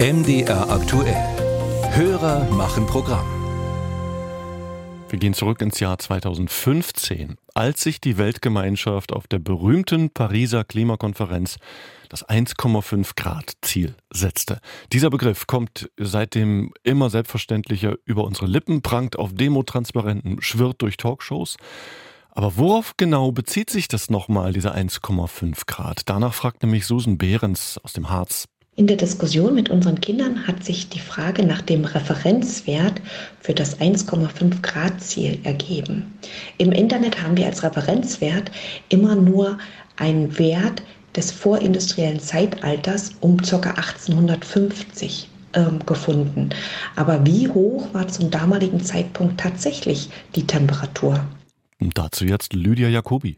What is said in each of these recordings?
MDR aktuell. Hörer machen Programm. Wir gehen zurück ins Jahr 2015, als sich die Weltgemeinschaft auf der berühmten Pariser Klimakonferenz das 1,5 Grad Ziel setzte. Dieser Begriff kommt seitdem immer selbstverständlicher über unsere Lippen, prangt auf Demotransparenten, schwirrt durch Talkshows. Aber worauf genau bezieht sich das nochmal, diese 1,5 Grad? Danach fragt nämlich Susan Behrens aus dem Harz in der Diskussion mit unseren Kindern hat sich die Frage nach dem Referenzwert für das 1,5 Grad Ziel ergeben. Im Internet haben wir als Referenzwert immer nur einen Wert des vorindustriellen Zeitalters um ca. 1850 ähm, gefunden. Aber wie hoch war zum damaligen Zeitpunkt tatsächlich die Temperatur? Dazu jetzt Lydia Jacobi.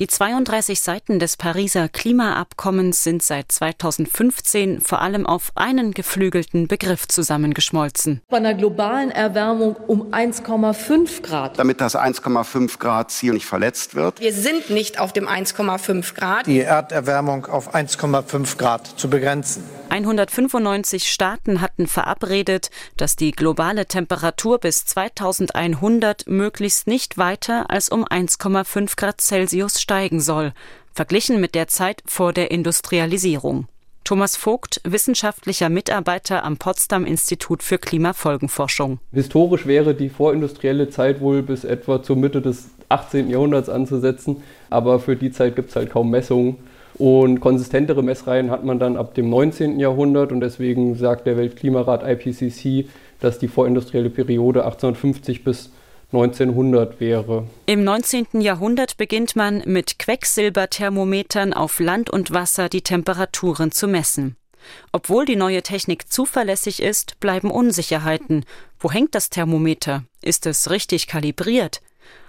Die 32 Seiten des Pariser Klimaabkommens sind seit 2015 vor allem auf einen geflügelten Begriff zusammengeschmolzen. Bei einer globalen Erwärmung um 1,5 Grad. Damit das 1,5 Grad Ziel nicht verletzt wird. Wir sind nicht auf dem 1,5 Grad. Die Erderwärmung auf 1,5 Grad zu begrenzen. 195 Staaten hatten verabredet, dass die globale Temperatur bis 2100 möglichst nicht weiter als um 1,5 Grad Celsius steigen soll, verglichen mit der Zeit vor der Industrialisierung. Thomas Vogt, wissenschaftlicher Mitarbeiter am Potsdam Institut für Klimafolgenforschung. Historisch wäre die vorindustrielle Zeit wohl bis etwa zur Mitte des 18. Jahrhunderts anzusetzen, aber für die Zeit gibt es halt kaum Messungen. Und konsistentere Messreihen hat man dann ab dem 19. Jahrhundert und deswegen sagt der Weltklimarat IPCC, dass die vorindustrielle Periode 1850 bis 1900 wäre. Im 19. Jahrhundert beginnt man mit Quecksilberthermometern auf Land und Wasser die Temperaturen zu messen. Obwohl die neue Technik zuverlässig ist, bleiben Unsicherheiten. Wo hängt das Thermometer? Ist es richtig kalibriert?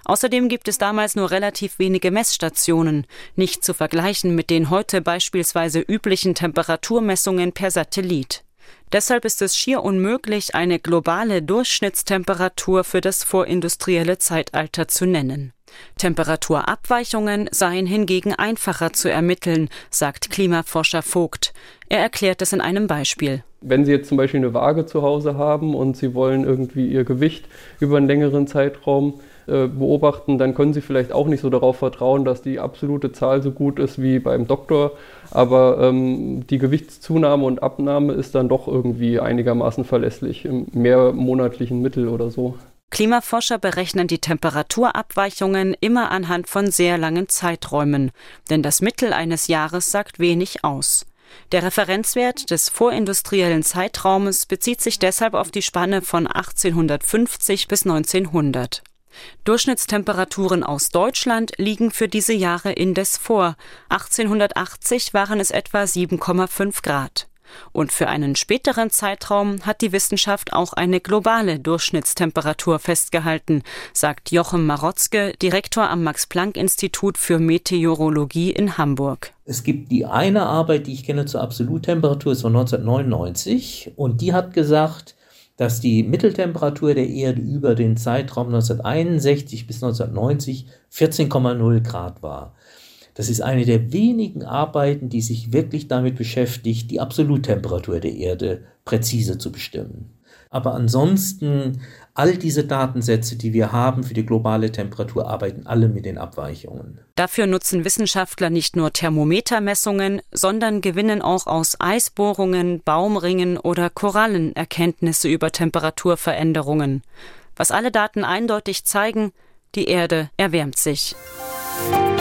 Außerdem gibt es damals nur relativ wenige Messstationen, nicht zu vergleichen mit den heute beispielsweise üblichen Temperaturmessungen per Satellit. Deshalb ist es schier unmöglich, eine globale Durchschnittstemperatur für das vorindustrielle Zeitalter zu nennen. Temperaturabweichungen seien hingegen einfacher zu ermitteln, sagt Klimaforscher Vogt. Er erklärt es in einem Beispiel. Wenn Sie jetzt zum Beispiel eine Waage zu Hause haben und Sie wollen irgendwie Ihr Gewicht über einen längeren Zeitraum äh, beobachten, dann können Sie vielleicht auch nicht so darauf vertrauen, dass die absolute Zahl so gut ist wie beim Doktor. Aber ähm, die Gewichtszunahme und Abnahme ist dann doch irgendwie einigermaßen verlässlich im mehrmonatlichen Mittel oder so. Klimaforscher berechnen die Temperaturabweichungen immer anhand von sehr langen Zeiträumen, denn das Mittel eines Jahres sagt wenig aus. Der Referenzwert des vorindustriellen Zeitraumes bezieht sich deshalb auf die Spanne von 1850 bis 1900. Durchschnittstemperaturen aus Deutschland liegen für diese Jahre indes vor. 1880 waren es etwa 7,5 Grad. Und für einen späteren Zeitraum hat die Wissenschaft auch eine globale Durchschnittstemperatur festgehalten, sagt Jochem Marotzke, Direktor am Max-Planck-Institut für Meteorologie in Hamburg. Es gibt die eine Arbeit, die ich kenne zur Absoluttemperatur, ist von 1999 und die hat gesagt, dass die Mitteltemperatur der Erde über den Zeitraum 1961 bis 1990 14,0 Grad war. Das ist eine der wenigen Arbeiten, die sich wirklich damit beschäftigt, die Absoluttemperatur der Erde präzise zu bestimmen. Aber ansonsten, all diese Datensätze, die wir haben für die globale Temperatur, arbeiten alle mit den Abweichungen. Dafür nutzen Wissenschaftler nicht nur Thermometermessungen, sondern gewinnen auch aus Eisbohrungen, Baumringen oder Korallen Erkenntnisse über Temperaturveränderungen. Was alle Daten eindeutig zeigen, die Erde erwärmt sich. Musik